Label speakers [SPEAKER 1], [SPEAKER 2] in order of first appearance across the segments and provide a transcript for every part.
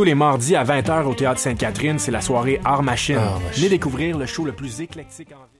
[SPEAKER 1] Tous les mardis à 20h au Théâtre Sainte-Catherine, c'est la soirée Art Machine. Venez découvrir le show le plus éclectique en ville.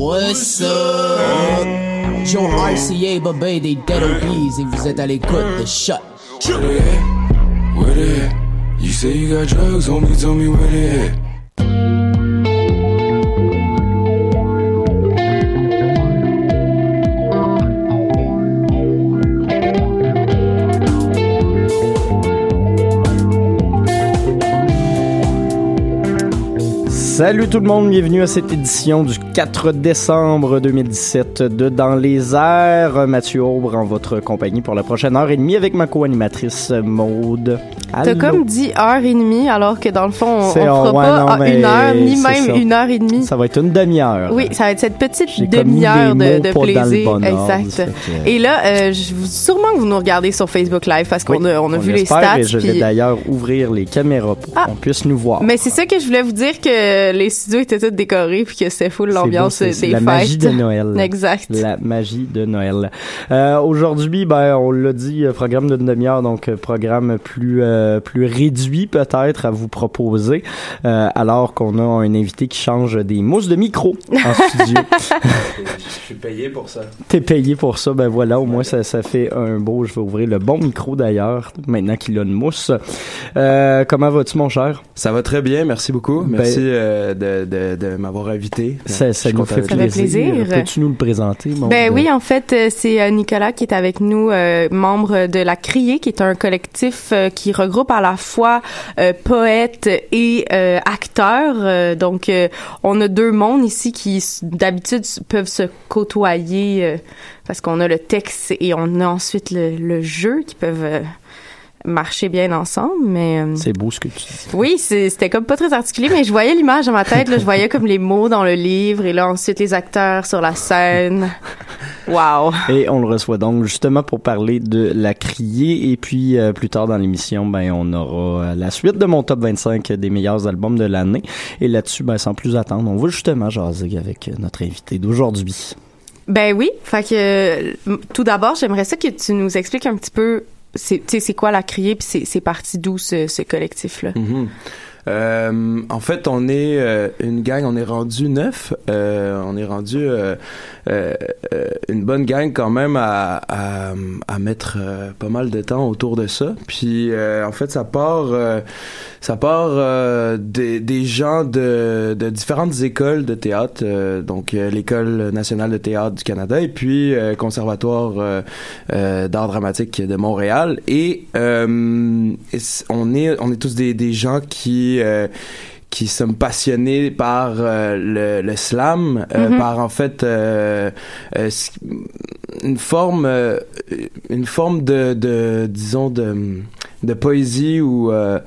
[SPEAKER 2] What's up? Joe RCA, Babé, des Dead Obies, et vous êtes à l'écoute de Shut.
[SPEAKER 3] Where they at? Where they at? You say you got drugs, homie, tell me where they at.
[SPEAKER 4] Salut tout le monde, bienvenue à cette édition du 4 décembre 2017 de Dans les airs. Mathieu Aubre en votre compagnie pour la prochaine heure et demie avec ma co-animatrice Maude.
[SPEAKER 5] T'as comme dit heure et demie, alors que dans le fond, on, on fera
[SPEAKER 4] ouais,
[SPEAKER 5] pas
[SPEAKER 4] non,
[SPEAKER 5] une heure, ni même
[SPEAKER 4] ça.
[SPEAKER 5] une heure et demie.
[SPEAKER 4] Ça va être une demi-heure.
[SPEAKER 5] Oui, ça va être cette petite demi-heure de, de plaisir.
[SPEAKER 4] bon
[SPEAKER 5] exact.
[SPEAKER 4] que-
[SPEAKER 5] Et là, euh, je sûrement que vous nous regardez sur Facebook Live parce qu'on
[SPEAKER 4] Oui,
[SPEAKER 5] a, on a vu les stats.
[SPEAKER 4] Et je vais
[SPEAKER 5] puis-
[SPEAKER 4] d'ailleurs ouvrir les caméras pour
[SPEAKER 5] Ah.
[SPEAKER 4] qu'on puisse nous voir.
[SPEAKER 5] Mais c'est ça que je voulais vous dire que les studios étaient tous décorés puis que c'était
[SPEAKER 4] C'est
[SPEAKER 5] l'ambiance des fêtes.
[SPEAKER 4] la magie de Noël.
[SPEAKER 5] Exact.
[SPEAKER 4] La magie de Noël. Euh, Aujourd'hui, ben, on l'a dit, euh, programme d'une demi-heure, donc programme plus euh, plus réduit peut-être à vous proposer, euh, alors qu'on a un invité qui change des mousses de micro en studio.
[SPEAKER 6] Je suis payé pour ça.
[SPEAKER 4] T'es payé pour ça, ben voilà, au moins ça, ça fait un beau. Je vais ouvrir le bon micro d'ailleurs, maintenant qu'il a une mousse. Euh, comment vas-tu, mon cher?
[SPEAKER 6] Ça va très bien, merci beaucoup.
[SPEAKER 4] Ben-
[SPEAKER 6] Merci euh, de, de, de m'avoir invité.
[SPEAKER 4] Ça, ça nous fait plaisir.
[SPEAKER 5] plaisir.
[SPEAKER 4] Peux-tu nous le présenter, mon
[SPEAKER 5] Ben oui, en fait, euh, c'est euh, Nicolas qui est avec nous, euh, membre de La Criée, qui est un collectif euh, qui regroupe à la fois euh, poètes et euh, acteurs. Euh, donc, on a deux mondes ici qui, d'habitude, peuvent se côtoyer parce qu'on a le texte et on a ensuite le, jeu qui peuvent marcher bien ensemble. Mais euh,
[SPEAKER 4] C'est beau ce que tu dis.
[SPEAKER 5] oui, c'était comme pas très articulé, mais je voyais l'image dans ma tête. Là, je voyais comme les mots dans le livre et là ensuite les acteurs sur la scène. Wow.
[SPEAKER 4] Et on le reçoit donc justement pour parler de la criée. Et puis euh, plus tard dans l'émission, ben on aura euh, la suite de mon top 25 des meilleurs albums de l'année. Et là-dessus, ben sans plus attendre, on va justement jaser avec notre invité d'aujourd'hui.
[SPEAKER 5] Ben oui. Fait que euh, tout d'abord, j'aimerais ça que tu nous expliques un petit peu. C'est, c'est quoi la criée puis c'est, parti d'où ce, ce collectif-là?
[SPEAKER 6] Mhm. Euh, en fait, on est euh, une gang, on est rendu neuf. Euh, on est rendu une bonne gang quand même à, mettre pas mal de temps autour de ça. Puis en fait, ça part, ça part des, gens de, différentes écoles de théâtre, donc l'école nationale de théâtre du Canada et puis conservatoire d'art dramatique de Montréal. Et, on est on est tous des gens qui euh, qui sommes passionnés par euh, le, le slam, euh,
[SPEAKER 5] Mhm.
[SPEAKER 6] par en fait euh, une forme une forme de, de disons de de poésie où on,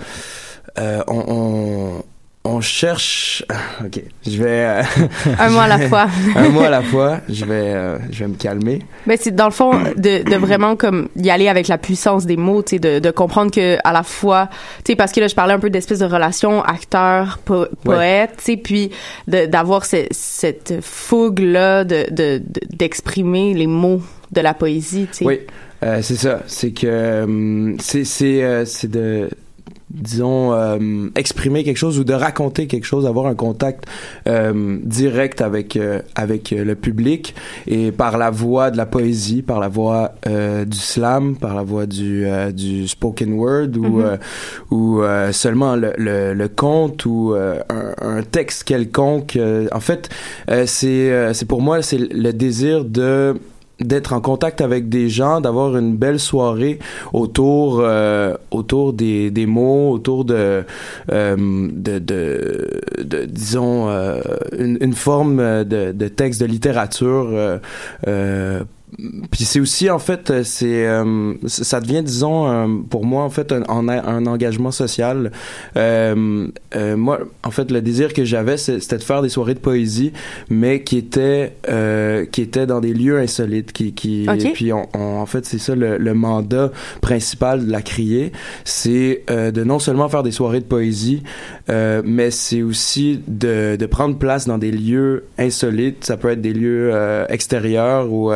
[SPEAKER 6] on on cherche ok je vais euh,
[SPEAKER 5] Un mot à la fois.
[SPEAKER 6] un mot à la fois je vais euh, je vais me calmer
[SPEAKER 5] Ben c'est dans le fond de, de vraiment comme y aller avec la puissance des mots, tu sais, de, de comprendre que à la fois, tu sais, parce que là je parlais un peu d'espèce de relation acteur po- poète, tu sais, puis d'avoir ce- cette fougue là de de- de- d'exprimer les mots de la poésie, tu sais.
[SPEAKER 6] Oui, euh, c'est ça. C'est que hum, c'est c'est euh, c'est de disons euh, exprimer quelque chose ou de raconter quelque chose, avoir un contact euh, direct avec euh, avec euh, le public et par la voix de la poésie, par la voix euh, du slam, par la voix du euh, du spoken word ou
[SPEAKER 5] Mhm.
[SPEAKER 6] euh, ou euh, seulement le, le, le conte ou euh, un, un texte quelconque. En fait, c'est c'est pour moi c'est le désir de d'être en contact avec des gens, d'avoir une belle soirée autour euh, autour des, des mots, autour de euh, de, de, de, disons euh, une, une forme de, de texte de littérature euh, euh, puis c'est aussi en fait euh, c'est euh, ça devient disons euh, pour moi en fait un, un, un engagement social euh, euh, moi en fait le désir que j'avais c'était de faire des soirées de poésie mais qui étaient euh, qui étaient dans des lieux insolites qui qui
[SPEAKER 5] Ok.
[SPEAKER 6] puis on, on- en fait c'est ça le, le mandat principal de la criée c'est euh, de non seulement faire des soirées de poésie euh, mais c'est aussi de, de prendre place dans des lieux insolites ça peut être des lieux euh, extérieurs ou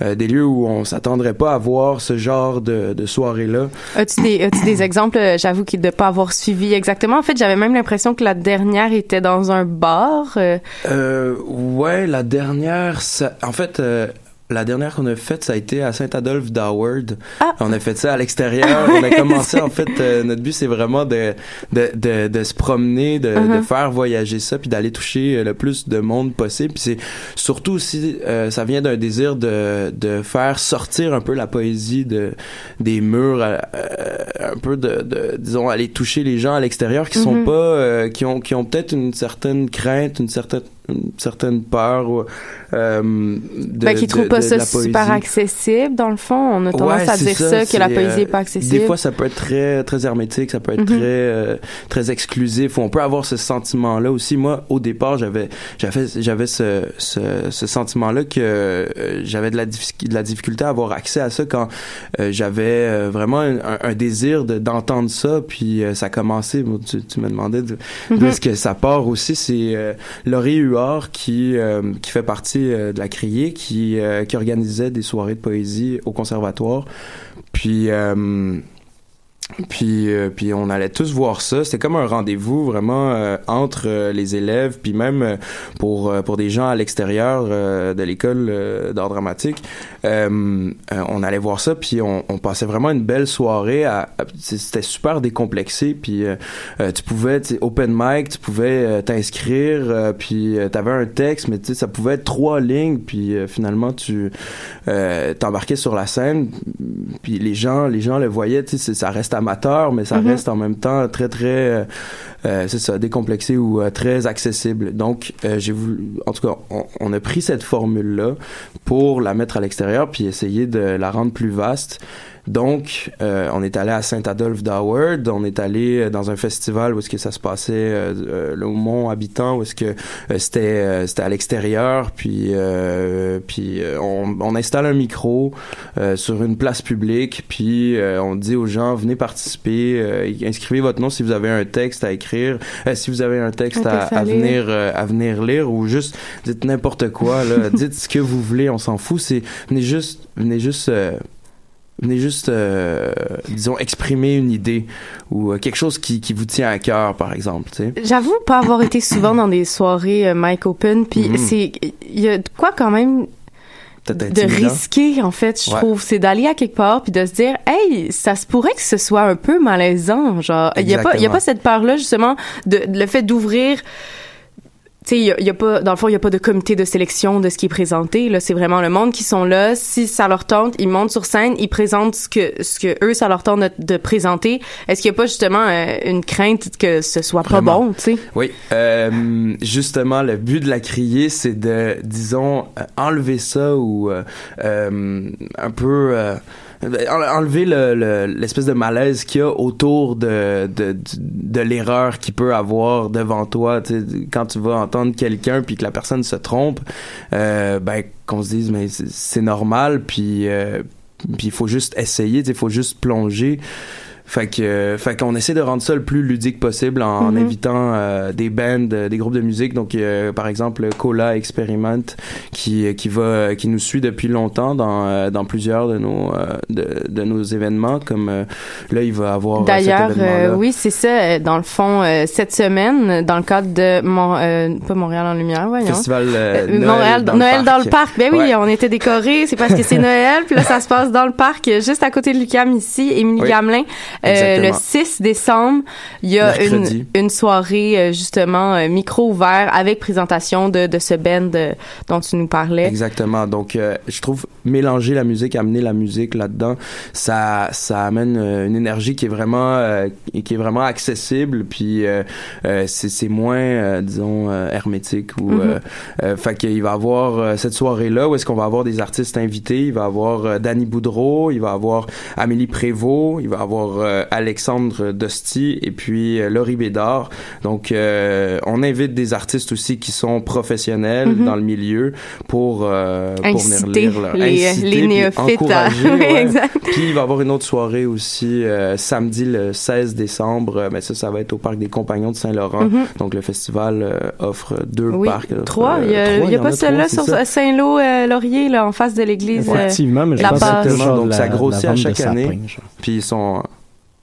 [SPEAKER 6] euh, des lieux où on s'attendrait pas à voir ce genre de, de soirée là
[SPEAKER 5] As-tu des, exemples? Euh, J'avoue de pas avoir suivi exactement? En fait, j'avais même l'impression que la dernière était dans un bar. euh,
[SPEAKER 6] Euh, ouais, la dernière, ça, en fait, euh, la dernière qu'on a faite, ça a été à Saint-Adolphe d'Howard.
[SPEAKER 5] Ah.
[SPEAKER 6] On a fait ça à l'extérieur. on a commencé, en fait, euh, notre but, c'est vraiment de, de, de, de se promener, de, de
[SPEAKER 5] Uh-huh.
[SPEAKER 6] faire voyager ça, puis d'aller toucher euh, le plus de monde possible. Puis c'est surtout aussi, euh, ça vient d'un désir de, de faire sortir un peu la poésie de, des murs, euh, un peu de, de, disons, aller toucher les gens à l'extérieur qui sont
[SPEAKER 5] Mhm.
[SPEAKER 6] pas, qui ont, qui ont peut-être une certaine crainte, une certaine une certaine peur ou, euh, de,
[SPEAKER 5] ben, qui trouvent
[SPEAKER 6] de-
[SPEAKER 5] pas
[SPEAKER 6] de
[SPEAKER 5] ça super accessible, dans le fond. On a tendance
[SPEAKER 6] Ouais,
[SPEAKER 5] à dire
[SPEAKER 6] ça,
[SPEAKER 5] ça, que la poésie
[SPEAKER 6] euh,
[SPEAKER 5] est pas accessible.
[SPEAKER 6] Des fois, ça peut être très très hermétique, ça peut être
[SPEAKER 5] Mhm.
[SPEAKER 6] très euh, très exclusif. On peut avoir ce sentiment-là aussi. Moi, au départ, j'avais j'avais j'avais ce, ce, ce sentiment-là que euh, j'avais de la difficulté de la difficulté à avoir accès à ça quand euh, j'avais euh, vraiment un, un- un désir de d'entendre ça. Puis euh, ça a commencé. bon, tu, tu me demandais de- d'où
[SPEAKER 5] Mhm.
[SPEAKER 6] est-ce que ça part aussi. C'est euh, Laurie Huard qui euh, qui fait partie euh, de la Criée, qui euh, qui organisait des soirées de poésie au conservatoire. Puis puis, puis on allait tous voir ça. C'était comme un rendez-vous vraiment entre les élèves, puis même pour pour des gens à l'extérieur de l'école d'art dramatique. Euh, euh, on allait voir ça, puis on, on passait vraiment une belle soirée. À, à- c'était super décomplexé, puis euh, tu pouvais, open mic, tu pouvais t'inscrire, puis euh, t'avais un texte, mais ça pouvait être trois lignes, puis euh, finalement tu euh, t'embarquais sur la scène, puis les gens, les gens le voyaient, tu sais, c'est- ça reste amateur, mais ça
[SPEAKER 5] Mhm.
[SPEAKER 6] reste en même temps très très, euh, euh, c'est ça, décomplexé ou euh, très accessible. Donc euh, j'ai voulu, en tout cas, on, on a pris cette formule là pour la mettre à l'extérieur, puis essayer de la rendre plus vaste. Donc, euh, on est allé à Saint-Adolphe d'Howard, on est allé euh, dans un festival où est-ce que ça se passait, euh, euh, le Mont Habitant, où est-ce que euh, c'était euh, c'était à l'extérieur, puis euh, puis euh, on, on installe un micro euh, sur une place publique, puis euh, on dit aux gens venez participer, euh, inscrivez votre nom si vous avez un texte à écrire, euh, si vous avez un texte à,
[SPEAKER 5] à
[SPEAKER 6] venir à venir lire ou juste dites n'importe quoi là, dites ce que vous voulez, on s'en fout, c'est venez juste venez juste euh, venez juste, euh, disons, exprimer une idée ou euh, quelque chose qui, qui vous tient à cœur, par exemple, tu sais.
[SPEAKER 5] J'avoue pas avoir été souvent dans des soirées euh, mic open, puis
[SPEAKER 6] Mhm.
[SPEAKER 5] c'est il y a de quoi quand même de risquer en fait, je
[SPEAKER 6] Ouais.
[SPEAKER 5] trouve, c'est d'aller à quelque part puis de se dire hey, ça se pourrait que ce soit un peu malaisant, genre il y a pas il y a pas cette peur là justement de, de le fait d'ouvrir tu sais, il y a, y a pas, dans le fond, il y a pas de comité de sélection de ce qui est présenté. Là, c'est vraiment le monde qui sont là. Si ça leur tente, ils montent sur scène, ils présentent ce que, ce que eux, ça leur tente de, de présenter. Est-ce qu'il y a pas justement euh, une crainte que ce soit pas
[SPEAKER 6] Vraiment.
[SPEAKER 5] bon, tu sais?
[SPEAKER 6] Oui, euh, justement, le but de la criée, c'est de, disons, euh, enlever ça ou euh, euh, un peu euh, en- enlever le- le- l'espèce de malaise qu'il y a autour de, de, l'erreur qu'il peut avoir devant toi. Quand tu vas entendre quelqu'un puis que la personne se trompe, euh, ben qu'on se dise mais c'est- normal puis euh, puis il faut juste essayer, il faut juste plonger. Fait que, euh, fait qu'on essaie de rendre ça le plus ludique possible en, en
[SPEAKER 5] Mhm.
[SPEAKER 6] invitant euh, des bands, euh, des groupes de musique. Donc, euh, par exemple, Cola Experiment, qui qui va, qui nous suit depuis longtemps dans euh, dans plusieurs de nos euh, de, de nos événements. Comme euh, là, il va avoir euh,
[SPEAKER 5] D'ailleurs, euh, oui, c'est ça. euh, Dans le fond, euh, cette semaine, dans le cadre de mon, euh, pas Montréal en lumière, voyons.
[SPEAKER 6] Festival euh,
[SPEAKER 5] Euh,
[SPEAKER 6] Noël,
[SPEAKER 5] Montréal,
[SPEAKER 6] dans,
[SPEAKER 5] Noël
[SPEAKER 6] le
[SPEAKER 5] dans le parc. Ben oui,
[SPEAKER 6] Ouais.
[SPEAKER 5] on était décorés. C'est parce que c'est Noël. Puis là, ça se passe dans le parc, euh, juste à côté de Lucam ici, Émilie
[SPEAKER 6] Oui.
[SPEAKER 5] Gamelin. Euh, le
[SPEAKER 6] Exactement.
[SPEAKER 5] 6 décembre, il y a une, soirée euh, justement euh, micro ouvert avec présentation de, de ce band dont tu nous parlais.
[SPEAKER 6] Exactement. Donc, euh, je trouve mélanger la musique, amener la musique là-dedans, ça, ça amène une énergie qui est vraiment, euh, qui est vraiment accessible. Puis, c'est, moins, disons, hermétique. Ou, euh, euh, fait qu'il va y avoir cette soirée-là où est-ce qu'on va avoir des artistes invités. Il va y avoir Danny Boudreau, il va y avoir Amélie Prévost, il va y avoir Alexandre Dosti et puis euh, Laurie Bédard. Donc, euh, on invite des artistes aussi qui sont professionnels
[SPEAKER 5] Mhm.
[SPEAKER 6] dans le milieu pour, euh, pour venir lire.
[SPEAKER 5] les,
[SPEAKER 6] inciter,
[SPEAKER 5] les
[SPEAKER 6] puis
[SPEAKER 5] néophytes à...
[SPEAKER 6] encourager,
[SPEAKER 5] Oui,
[SPEAKER 6] ouais.
[SPEAKER 5] exact.
[SPEAKER 6] Puis il va y avoir une autre soirée aussi euh, samedi le 16 décembre. Euh, Mais ça, ça va être au parc des Compagnons de Saint-Laurent.
[SPEAKER 5] Mhm.
[SPEAKER 6] Donc le festival euh, offre deux
[SPEAKER 5] Oui,
[SPEAKER 6] parcs. euh,
[SPEAKER 5] trois. Il y a, y a pas
[SPEAKER 6] c'est
[SPEAKER 5] sur. Saint-Lô-Laurier, là, en face de l'église. euh,
[SPEAKER 4] Effectivement, mais je
[SPEAKER 5] la
[SPEAKER 4] pense
[SPEAKER 5] base.
[SPEAKER 4] que
[SPEAKER 6] Donc,
[SPEAKER 4] la-
[SPEAKER 6] ça grossit à chaque année. Puis ils sont.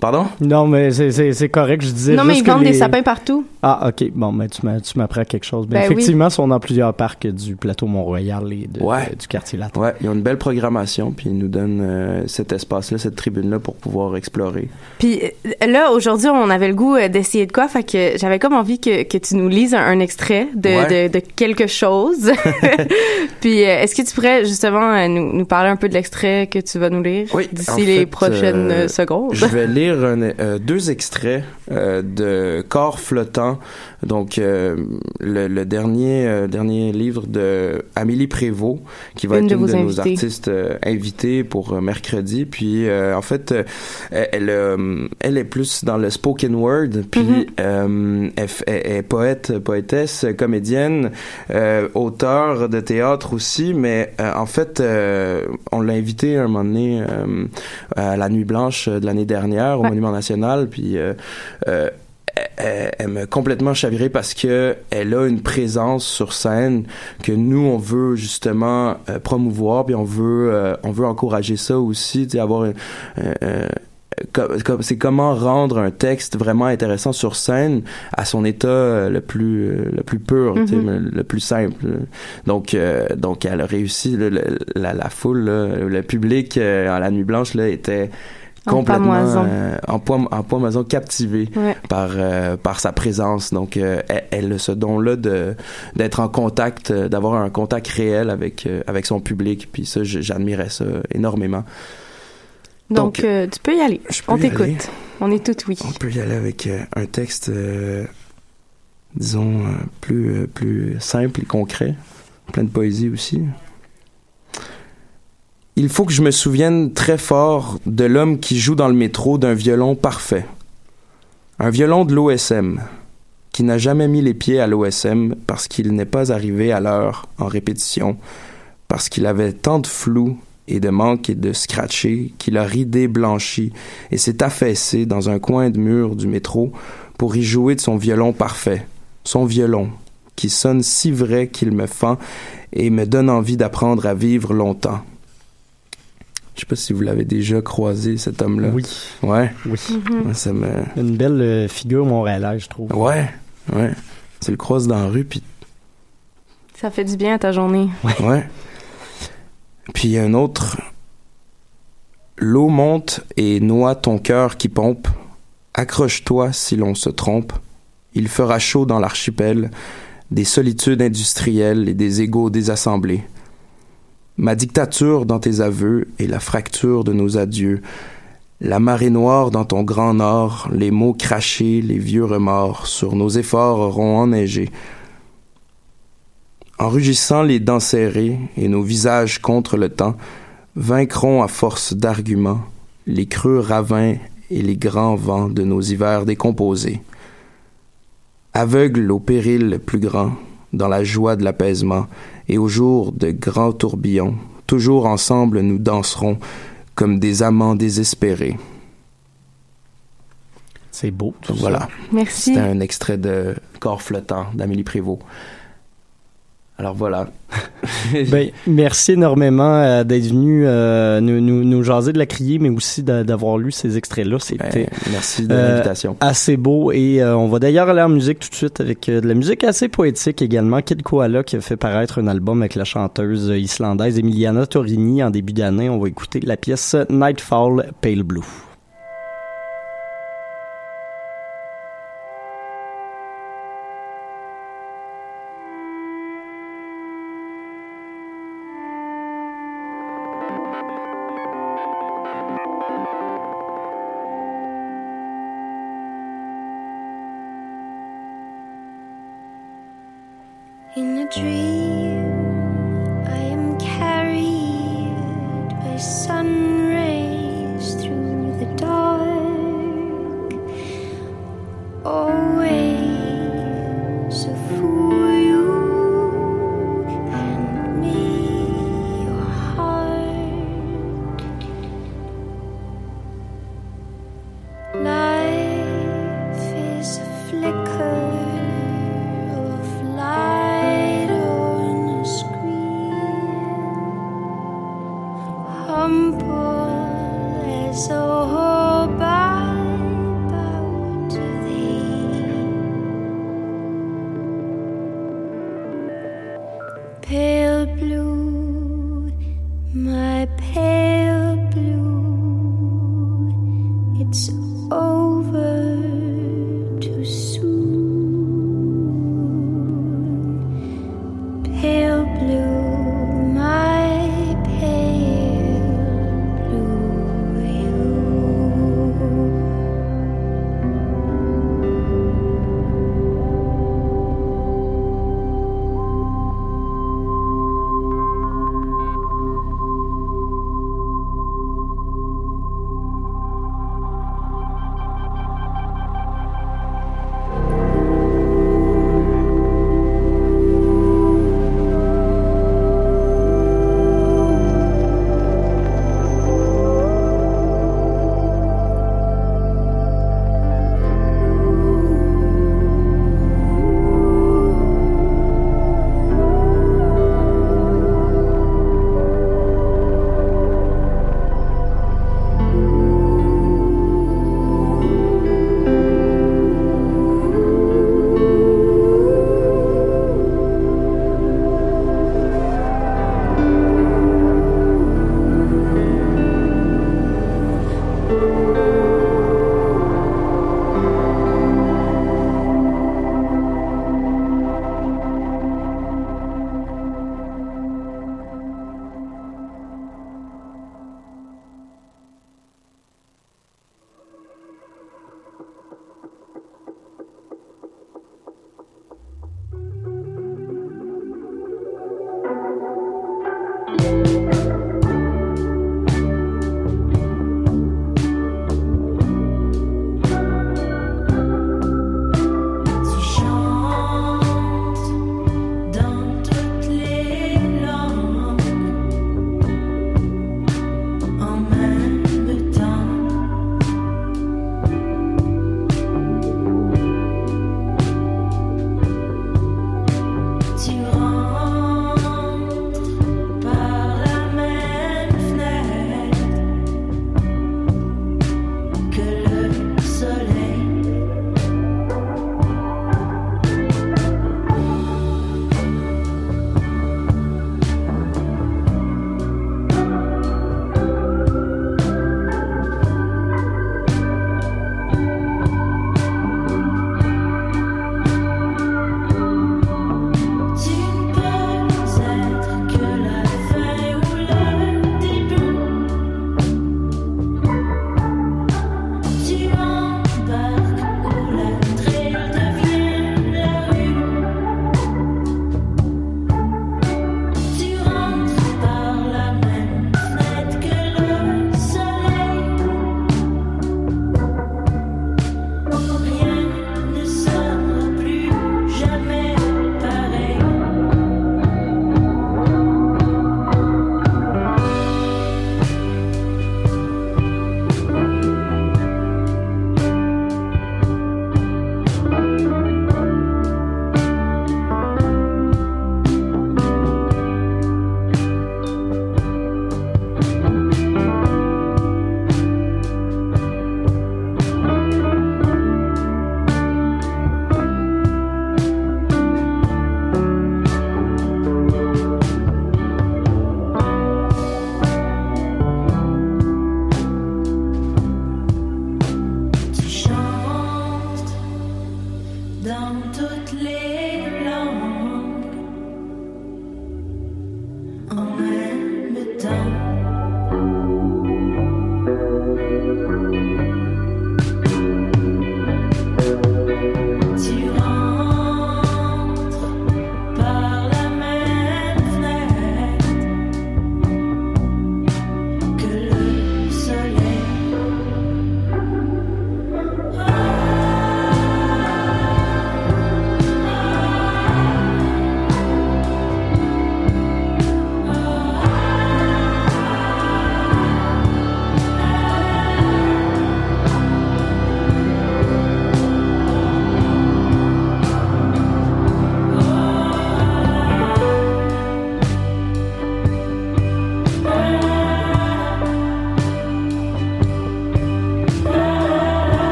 [SPEAKER 6] Pardon?
[SPEAKER 4] Non, mais c'est- correct, je disais
[SPEAKER 5] Non, mais ils
[SPEAKER 4] que
[SPEAKER 5] vendent des sapins partout.
[SPEAKER 4] Ah, ok. Bon, mais tu m'a- tu m'apprends quelque chose. Ben,
[SPEAKER 5] Ben oui.
[SPEAKER 4] effectivement, ils sont dans plusieurs parcs du plateau Mont-Royal et de-
[SPEAKER 6] Ouais.
[SPEAKER 4] de- du quartier latin.
[SPEAKER 6] Ouais, ils ont une belle programmation. Puis ils nous donnent euh, cet espace-là, cette tribune-là pour pouvoir explorer.
[SPEAKER 5] Puis euh, là, aujourd'hui, on avait le goût euh, d'essayer de quoi, fait que j'avais comme envie que, que tu nous lises un, un extrait de,
[SPEAKER 6] Ouais.
[SPEAKER 5] de, de quelque chose. Puis euh, est-ce que tu pourrais justement euh, nous, nous parler un peu de l'extrait que tu vas nous lire
[SPEAKER 6] Oui,
[SPEAKER 5] d'ici les
[SPEAKER 6] fait,
[SPEAKER 5] prochaines
[SPEAKER 6] euh,
[SPEAKER 5] secondes?
[SPEAKER 6] Je vais lire un- euh, deux extraits euh, de Corps flottant, donc euh, le, le dernier dernier livre de Amélie Prévost, qui va
[SPEAKER 5] Une
[SPEAKER 6] être
[SPEAKER 5] de
[SPEAKER 6] une de nos artistes invités pour mercredi. Puis en fait, elle elle est plus dans le spoken word, puis
[SPEAKER 5] Mhm.
[SPEAKER 6] euh, elle, est poète, poétesse, comédienne, auteur de théâtre aussi, mais euh, en fait, euh, on l'a invitée un moment donné euh, à la Nuit Blanche de l'année dernière au
[SPEAKER 5] Ouais.
[SPEAKER 6] Monument National, puis euh, euh, elle, elle m'a complètement chaviré parce que elle a une présence sur scène que nous on veut justement euh, promouvoir puis on veut euh, on veut encourager ça aussi tu avoir c'est comment rendre un texte vraiment intéressant sur scène à son état le plus le plus pur
[SPEAKER 5] Mhm.
[SPEAKER 6] le, plus simple donc euh, donc elle a réussi le- la, la foule là, le public euh, à la nuit blanche là était complètement euh, en poids en pâmoison captivé
[SPEAKER 5] Ouais.
[SPEAKER 6] par euh, par sa présence donc euh, elle, a ce don là de d'être en contact euh, d'avoir un contact réel avec avec son public puis ça j'admirais ça énormément
[SPEAKER 5] Donc,
[SPEAKER 6] donc,
[SPEAKER 5] tu peux y aller.
[SPEAKER 6] je peux
[SPEAKER 5] On t'écoute. On est tout oui.
[SPEAKER 6] on peut y aller avec un texte disons plus plus simple et concret plein de poésie aussi il faut que je me souvienne très fort de l'homme qui joue dans le métro d'un violon parfait. Un violon de l'OSM, qui n'a jamais mis les pieds à l'OSM parce qu'il n'est pas arrivé à l'heure en répétition, parce qu'il avait tant de flou et de manque et de scratché qu'il a ridé blanchi et s'est affaissé dans un coin de mur du métro pour y jouer de son violon parfait, son violon, qui sonne si vrai qu'il me fend et me donne envie d'apprendre à vivre longtemps. Je sais pas si vous l'avez déjà croisé, cet homme-là.
[SPEAKER 4] Oui,
[SPEAKER 6] Ouais.
[SPEAKER 4] oui.
[SPEAKER 5] Mhm.
[SPEAKER 6] Ouais, Ça me...
[SPEAKER 4] Une belle euh, figure montréalaise, je trouve.
[SPEAKER 6] Ouais. Ouais. Tu le croises dans la rue, puis
[SPEAKER 5] Ça fait du bien à ta journée.
[SPEAKER 6] Ouais. Puis il y a un autre. L'eau monte et noie ton cœur qui pompe. Accroche-toi si l'on se trompe. Il fera chaud dans l'archipel, des solitudes industrielles et des égaux désassemblés. Ma dictature dans tes aveux et la fracture de nos adieux. La marée noire dans ton grand nord, les mots crachés, les vieux remords, sur nos efforts auront enneigé. En rugissant les dents serrées et nos visages contre le temps, vaincront à force d'arguments les creux ravins et les grands vents de nos hivers décomposés. Aveugles au péril le plus grand, dans la joie de l'apaisement, et au jour de grands tourbillons, toujours ensemble nous danserons comme des amants désespérés.
[SPEAKER 4] C'est beau, tout ça.
[SPEAKER 6] Voilà.
[SPEAKER 5] Merci.
[SPEAKER 6] C'était un extrait de Corps flottant d'Amélie Prévost. Alors voilà.
[SPEAKER 4] Ben, merci énormément euh, d'être venu euh, nous, nous, nous jaser de la criée, mais aussi d'a- d'avoir lu ces extraits-là. C'était
[SPEAKER 6] Ben, merci de
[SPEAKER 4] Euh,
[SPEAKER 6] l'invitation.
[SPEAKER 4] assez beau et on va d'ailleurs aller en musique tout de suite avec de la musique assez poétique également. Kid Koala qui a fait paraître un album avec la chanteuse islandaise Emiliana Torini en début d'année. On va écouter la pièce Nightfall Pale Blue.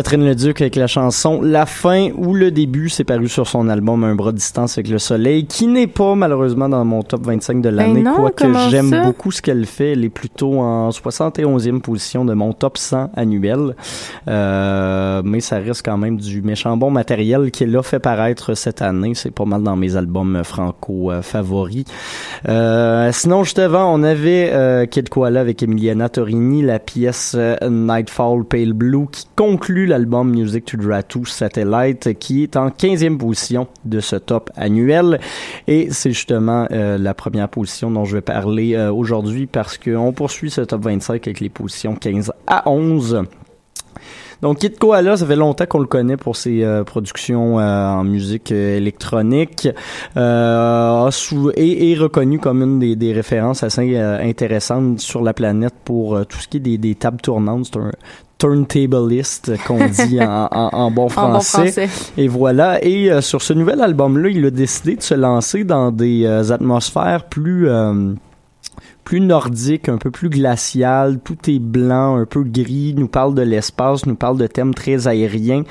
[SPEAKER 4] Catherine Leduc avec la chanson La fin ou le début, c'est paru sur son album Un bras de distance avec le soleil, qui n'est pas malheureusement dans mon top 25 de l'année,
[SPEAKER 5] Ben non,
[SPEAKER 4] quoique j'aime beaucoup ce qu'elle fait. Elle est plutôt en 71e position de mon top 100 annuel. Euh, mais ça reste quand même du méchant bon matériel qu'elle a fait paraître cette année. C'est pas mal dans mes albums franco euh, favoris. Euh, sinon, juste avant, on avait euh, Kid Koala avec Emiliana Torini, la pièce Nightfall Pale Blue qui conclut l'album Music to Dratu Satellite qui est en 15e position de ce top annuel. Et c'est justement euh, la première position dont je vais parler euh, aujourd'hui parce qu'on poursuit ce top 25 avec les positions 15 à 11. Donc Kid Koala, ça fait longtemps qu'on le connaît pour ses euh, productions en musique électronique et est reconnu comme une des, références assez intéressantes sur la planète pour tout ce qui est des, des tables tournantes. C'est un turntablist qu'on dit en, en- en bon
[SPEAKER 5] En bon
[SPEAKER 4] français.
[SPEAKER 5] français.
[SPEAKER 4] Et voilà. Et euh, sur ce nouvel album-là, il a décidé de se lancer dans des euh, atmosphères plus euh, plus nordiques, un peu plus glaciales. Tout est blanc, un peu gris. Nous parle de l'espace, nous parle de thèmes très aériens,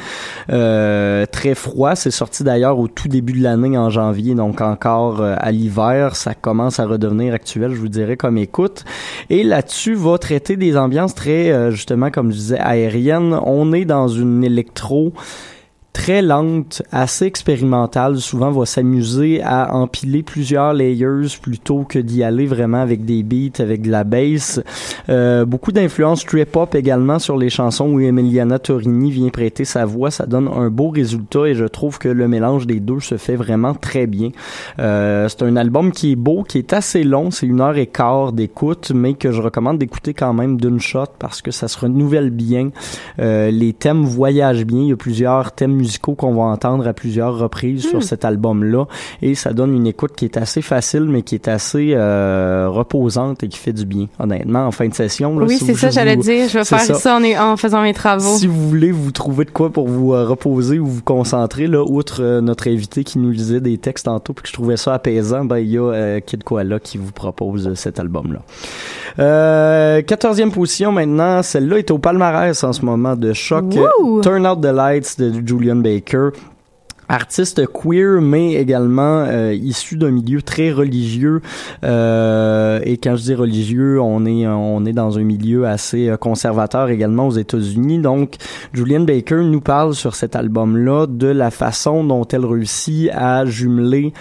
[SPEAKER 4] euh, très froids. C'est sorti d'ailleurs au tout début de l'année en janvier, donc encore euh, à l'hiver. Ça commence à redevenir actuel, je vous dirais, comme écoute. Et là-dessus, va traiter des ambiances très, euh, justement, comme je disais, aériennes. On est dans une électro très lente, assez expérimentale, souvent va s'amuser à empiler plusieurs layers plutôt que d'y aller vraiment avec des beats, avec de la bass. Euh, beaucoup d'influence trip-hop également sur les chansons où Emiliana Torini vient prêter sa voix. Ça donne un beau résultat et je trouve que le mélange des deux se fait vraiment très bien. Euh, c'est un album qui est beau, qui est assez long, c'est une heure et quart d'écoute, mais que je recommande d'écouter quand même d'une shot parce que ça se renouvelle bien. Euh, les thèmes voyagent bien. Il y a plusieurs thèmes musicaux qu'on va entendre à plusieurs reprises sur cet album-là. Et ça donne une écoute qui est assez facile, mais qui est assez euh, reposante et qui fait du bien, honnêtement, en fin de session. là,
[SPEAKER 5] Oui,
[SPEAKER 4] si
[SPEAKER 5] c'est ça, j'allais dire. Je vais faire
[SPEAKER 4] ça.
[SPEAKER 5] ça, en, en faisant mes travaux.
[SPEAKER 4] Si vous voulez vous trouver de quoi pour vous euh, reposer ou vous concentrer, là, outre euh, notre invité qui nous lisait des textes tantôt puis que je trouvais ça apaisant, ben il y a Kid Koala qui vous propose cet album-là. Euh, 14e position maintenant, celle-là est au palmarès en ce moment de choc. Turn Out the Lights de Julian Baker. Artiste queer, mais également euh, issu d'un milieu très religieux. Euh, et quand je dis religieux, on est on est dans un milieu assez euh, conservateur également aux États-Unis. Donc, Julian Baker nous parle sur cet album-là de la façon dont elle réussit à jumeler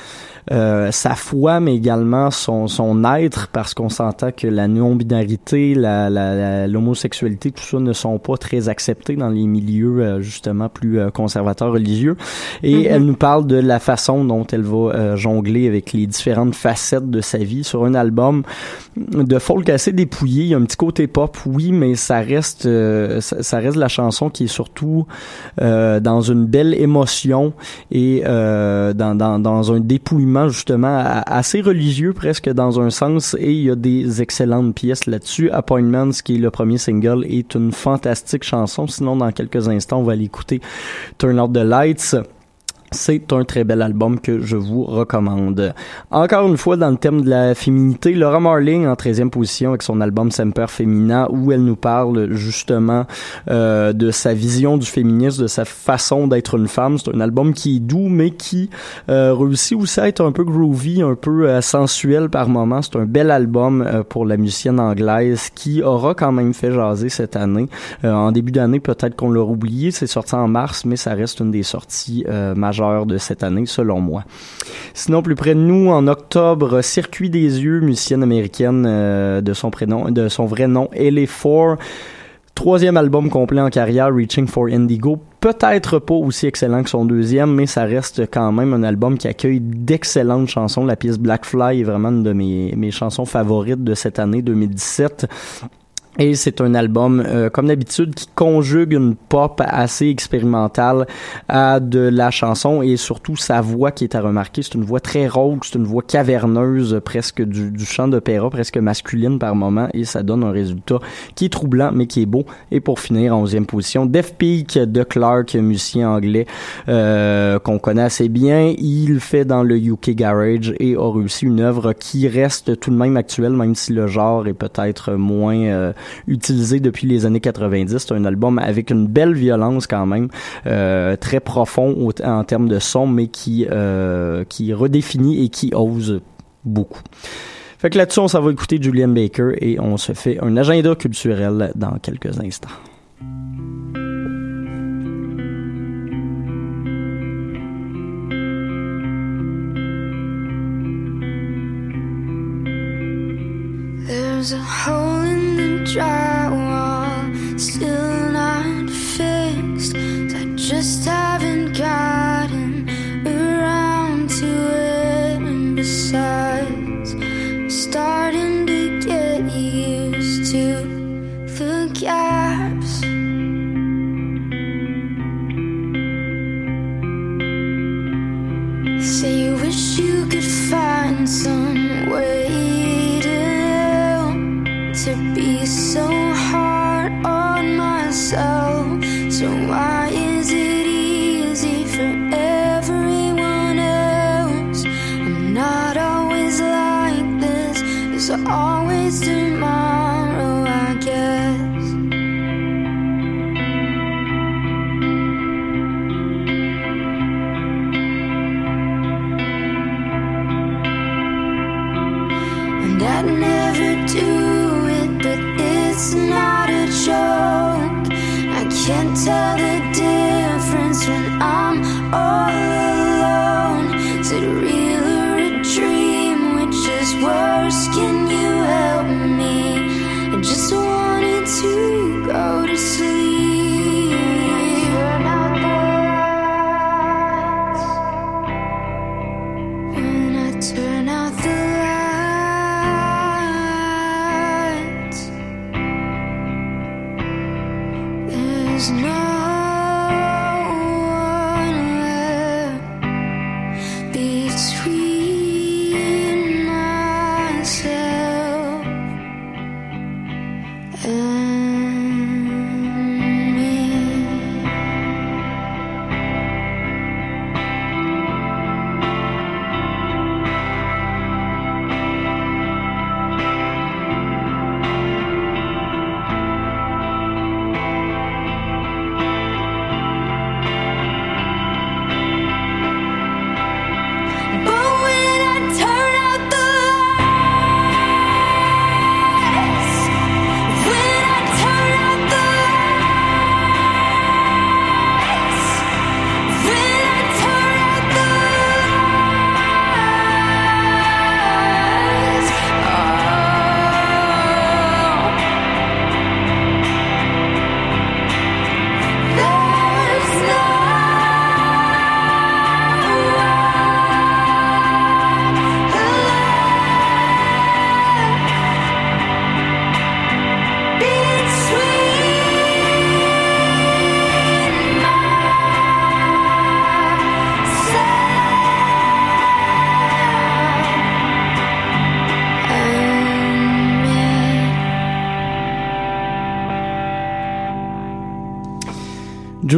[SPEAKER 4] euh, sa foi, mais également son, son être, parce qu'on s'entend que la non-binarité, la, la, la- l'homosexualité, tout ça ne sont pas très acceptés dans les milieux euh, justement plus euh, conservateurs religieux. Et elle nous parle de la façon dont elle va euh, jongler avec les différentes facettes de sa vie sur un album de folk assez dépouillé. Il y a un petit côté pop, oui, mais ça reste, euh, ça, ça reste la chanson qui est surtout euh, dans une belle émotion et euh, dans, dans, dans un dépouillement justement assez religieux presque dans un sens et il y a des excellentes pièces là-dessus. Appointments qui est le premier single est une fantastique chanson. Sinon dans quelques instants on va l'écouter Turn Out the Lights. C'est un très bel album que je vous recommande. Encore une fois, dans le thème de la féminité, Laura Marling en 13e position avec son album Semper Femina, où elle nous parle justement euh, de sa vision du féminisme, de sa façon d'être une femme. C'est un album qui est doux, mais qui euh, réussit aussi à être un peu groovy, un peu euh, sensuel par moments. C'est un bel album euh, pour la musicienne anglaise qui aura quand même fait jaser cette année. Euh, en début d'année, peut-être qu'on l'a oublié, c'est sorti en mars, mais ça reste une des sorties euh, de cette année, selon moi. Sinon, plus près de nous, en octobre, Circuit des yeux, musicienne américaine euh, de son prénom, de son vrai nom, Ellie Four. Troisième album complet en carrière, Reaching for Indigo. Peut-être pas aussi excellent que son deuxième, mais ça reste quand même un album qui accueille d'excellentes chansons. La pièce Black Fly est vraiment une de mes, mes chansons favorites de cette année 2017. Et c'est un album, euh, comme d'habitude, qui conjugue une pop assez expérimentale à de la chanson et surtout sa voix qui est à remarquer. C'est une voix très rauque, c'est une voix caverneuse, presque du, du chant d'opéra, presque masculine par moment, et ça donne un résultat qui est troublant, mais qui est beau. Et pour finir, en 11e position, Def Peak de Clark, musicien anglais euh, qu'on connaît assez bien. Il fait dans le UK Garage et a réussi une œuvre qui reste tout de même actuelle, même si le genre est peut-être moins... euh, utilisé depuis les années 90. C'est un album avec une belle violence quand même, euh, très profond en termes de son, mais qui euh, qui redéfinit et qui ose beaucoup. Fait que là-dessus, on s'en va écouter Julian Baker et on se fait un agenda culturel dans quelques instants.
[SPEAKER 7] It's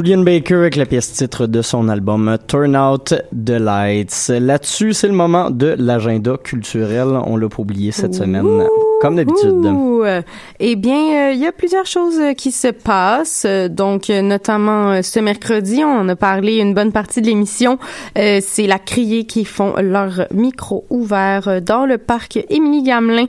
[SPEAKER 4] Julian Baker avec la pièce titre de son album Turn Out the Lights. Là-dessus, c'est le moment de l'agenda culturel. On l'a pas oublié cette semaine, comme d'habitude.
[SPEAKER 5] Ouh. Eh bien, euh, il y a plusieurs choses euh, qui se passent. Euh, Donc, euh, notamment euh, ce mercredi, on en a parlé une bonne partie de l'émission. Euh, c'est la Criée qui font leur micro ouvert euh, dans le parc Émilie Gamelin.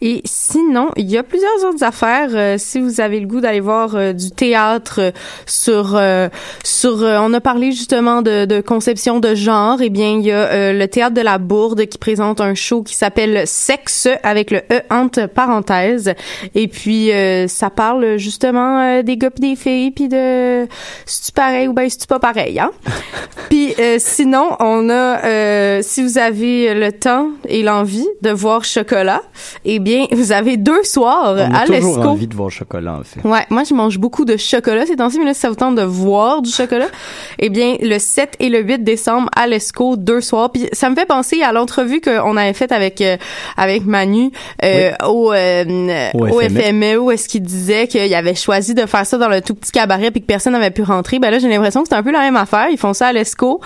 [SPEAKER 5] Et sinon, il y a plusieurs autres affaires. Euh, si vous avez le goût d'aller voir euh, du théâtre euh, sur euh, sur, euh, on a parlé justement de, de conception de genre. Eh bien, il y a euh, le théâtre de la Bourde qui présente un show qui s'appelle Sexe avec le E entre parenthèses. Et puis euh, ça parle justement euh, des gars pis des filles puis de si tu pareil ou ben si tu pas pareil, hein? puis euh, sinon, on a euh, si vous avez le temps et l'envie de voir Chocolat, eh bien, vous avez deux soirs
[SPEAKER 4] On a
[SPEAKER 5] à
[SPEAKER 4] toujours
[SPEAKER 5] l'Esco.
[SPEAKER 4] envie de voir chocolat, en fait.
[SPEAKER 5] Ouais, moi je mange beaucoup de chocolat ces temps-ci, mais là si ça vous tente de voir du chocolat, eh bien le 7 et le 8 décembre à l'Esco, deux soirs. Puis ça me fait penser à l'entrevue qu'on avait faite avec euh, avec Manu euh, au, euh,
[SPEAKER 4] Au
[SPEAKER 5] au
[SPEAKER 4] FME.
[SPEAKER 5] Où est-ce qu'il disait qu'il avait choisi de faire ça dans le tout petit cabaret puis que personne n'avait pu rentrer. Ben là j'ai l'impression que c'est un peu la même affaire. Ils font ça à l'Esco.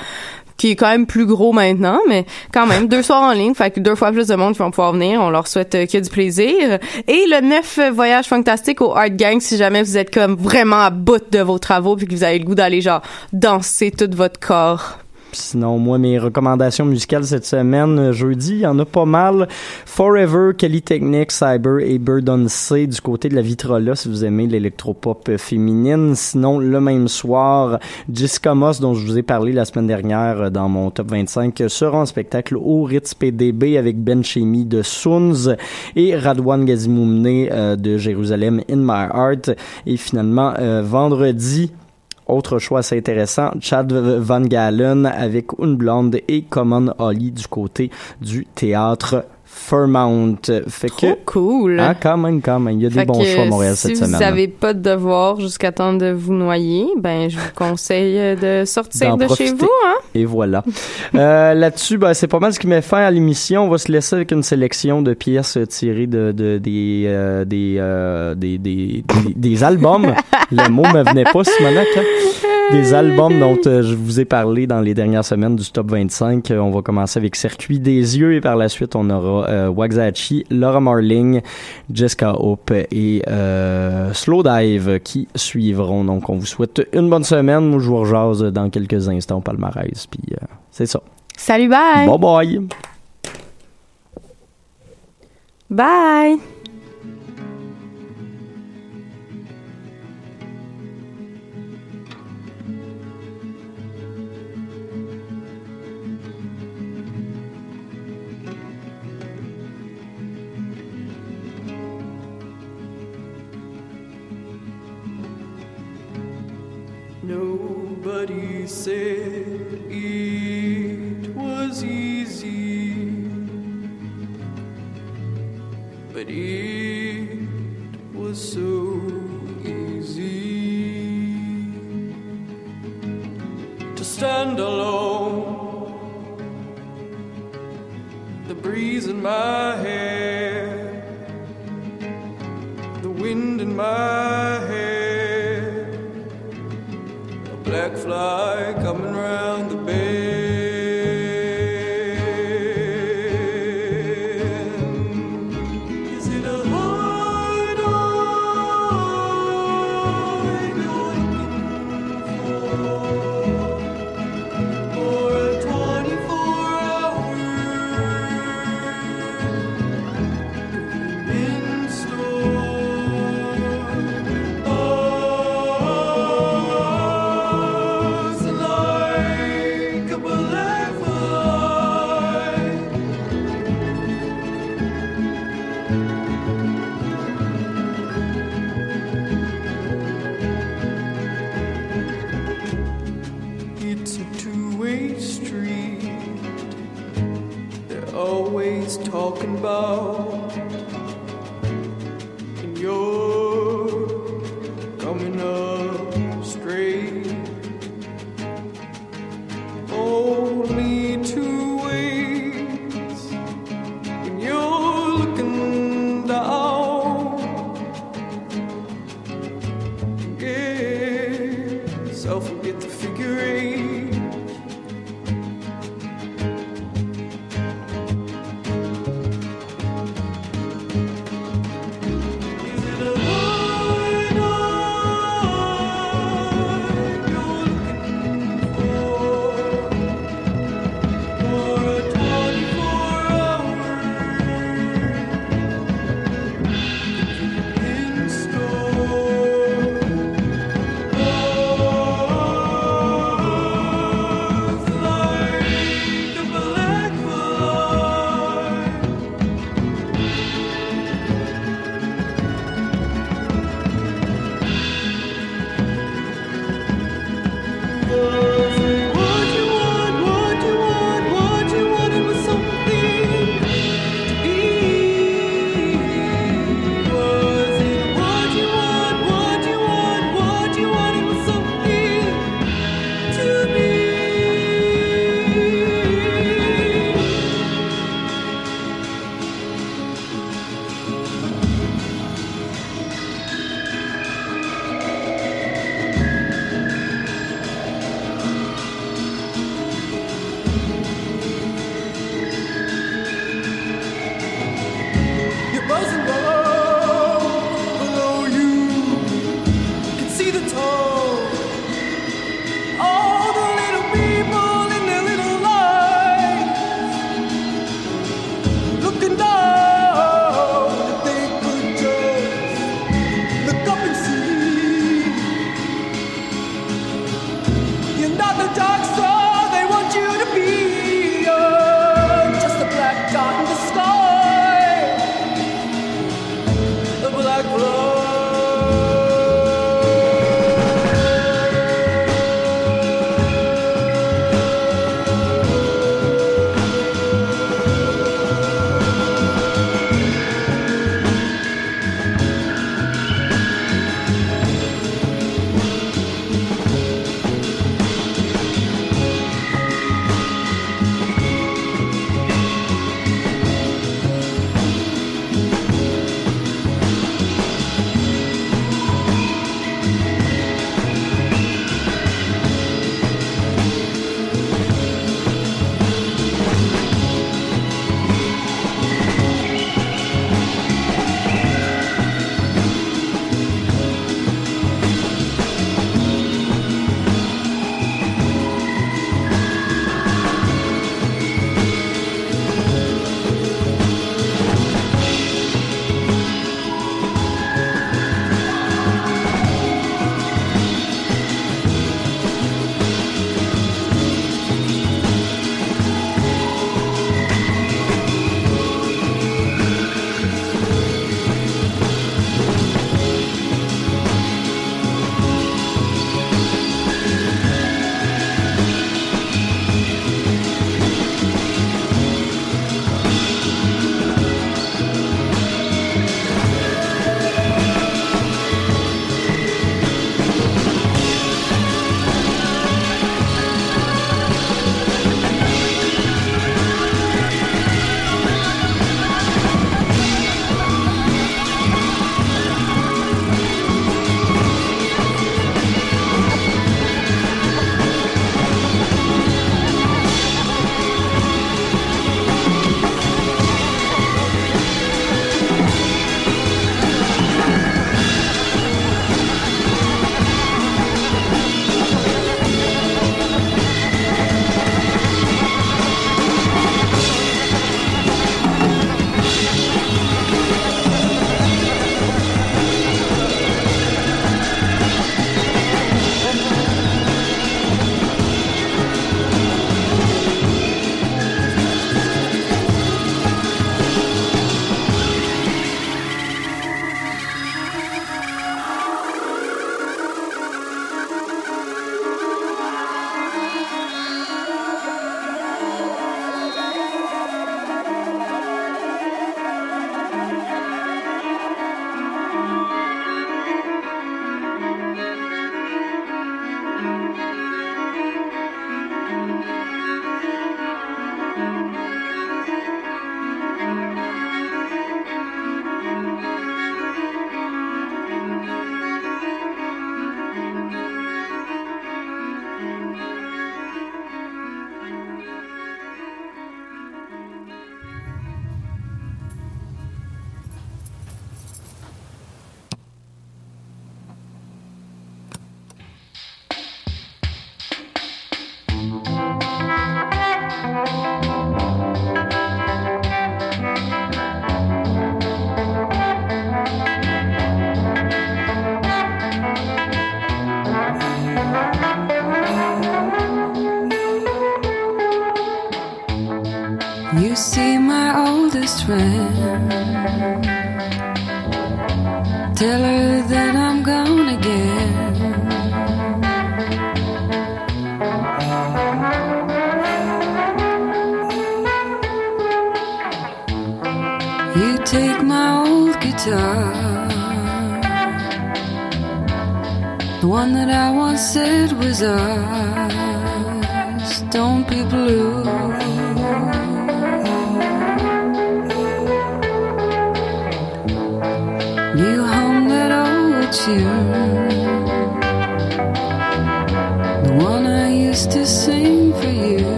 [SPEAKER 5] qui est quand même plus gros maintenant, mais quand même deux soirs en ligne, fait que deux fois plus de monde qui vont pouvoir venir. On leur souhaite euh, que du plaisir. Et le neuf euh, voyage fantastique au Art Gang, si jamais vous êtes comme vraiment à bout de vos travaux puis que vous avez le goût d'aller genre danser tout votre corps.
[SPEAKER 4] Sinon, moi, mes recommandations musicales cette semaine, euh, jeudi, il y en a pas mal. Forever, Kelly Technique, Cyber et Bird C du côté de la Vitrola, si vous aimez l'électropop euh, féminine. Sinon, le même soir, Jessica dont je vous ai parlé la semaine dernière euh, dans mon top 25, sera en spectacle au Ritz PDB avec Ben Chemi de Soons et Radwan Gazimoumne de Jérusalem in My Heart. Et finalement, vendredi, autre choix assez intéressant, Chad Van Galen avec Une Blonde et Common Holly du côté du théâtre Fairmount. Fait
[SPEAKER 5] Trop
[SPEAKER 4] que,
[SPEAKER 5] cool.
[SPEAKER 4] ah, quand même, quand même, il y a des
[SPEAKER 5] Fait
[SPEAKER 4] bons choix à Montréal
[SPEAKER 5] si
[SPEAKER 4] cette
[SPEAKER 5] vous
[SPEAKER 4] semaine.
[SPEAKER 5] n'avez pas de devoir jusqu'à temps de vous noyer, ben je vous conseille de sortir de
[SPEAKER 4] profiter.
[SPEAKER 5] chez vous, hein.
[SPEAKER 4] Et voilà. Euh, Là-dessus, ben, c'est pas mal ce qui met fin à l'émission. On va se laisser avec une sélection de pièces tirées de, de- des, euh, des, euh, des, des, des, des albums. Le mot me venait pas, Simonac. hein? Des albums dont euh, je vous ai parlé dans les dernières semaines du top 25. Euh, on va commencer avec Circuit des yeux et par la suite, on aura euh, Waxahachie, Laura Marling, Jessica Hope et euh, Slow Dive qui suivront. Donc, on vous souhaite une bonne semaine. Moi, je vous rejase dans quelques instants au palmarès. Puis, c'est ça.
[SPEAKER 5] Salut, bye!
[SPEAKER 4] Bye bye!
[SPEAKER 5] Bye!
[SPEAKER 8] Said it was easy, but it was so easy to stand alone. The breeze in my hair, the wind in my hair. Black fly coming round the bend.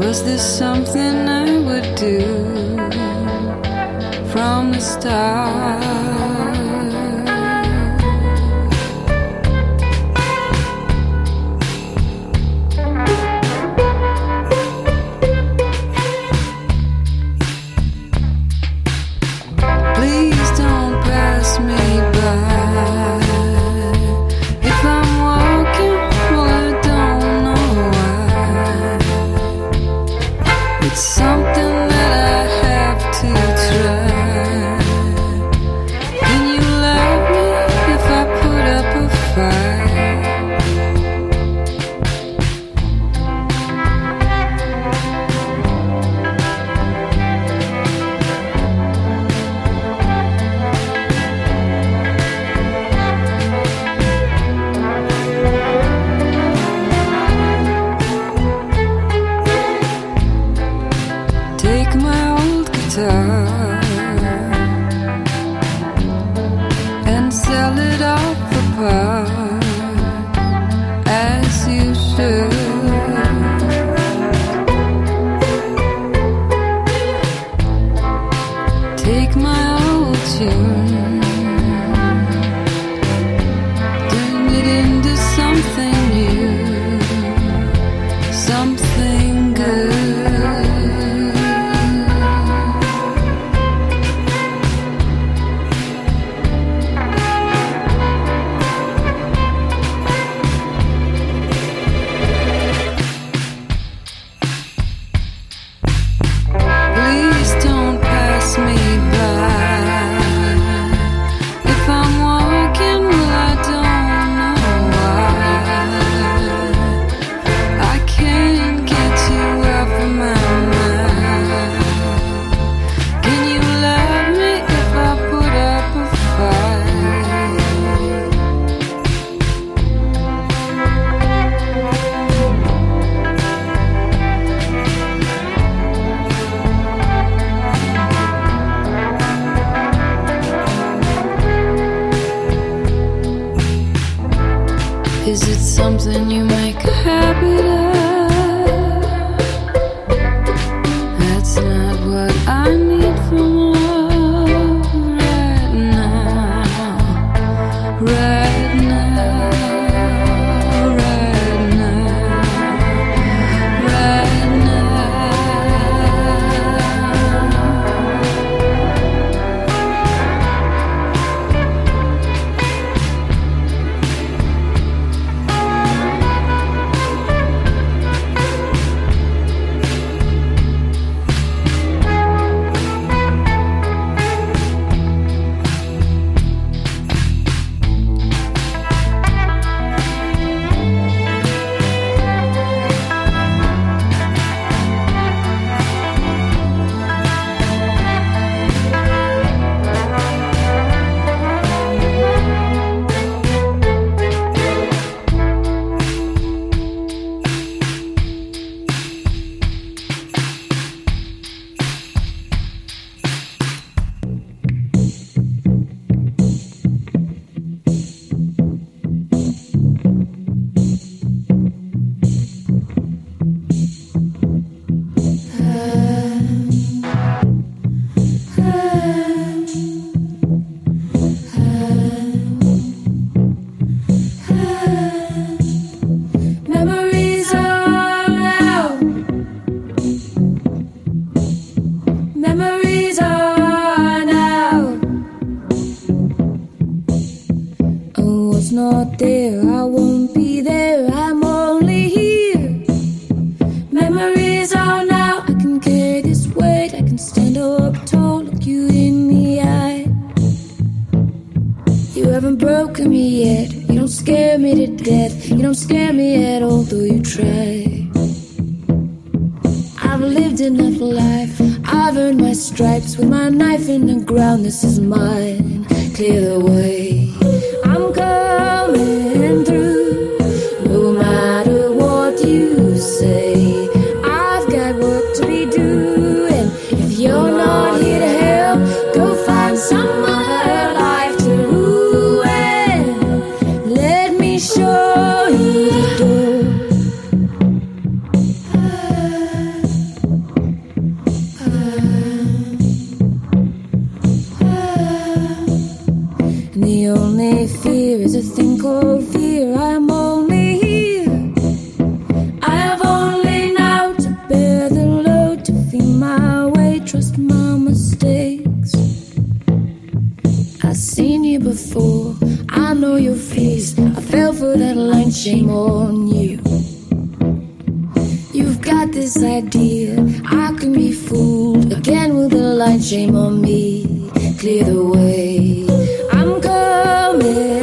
[SPEAKER 9] Was this something I would do from the start?
[SPEAKER 7] Yeah.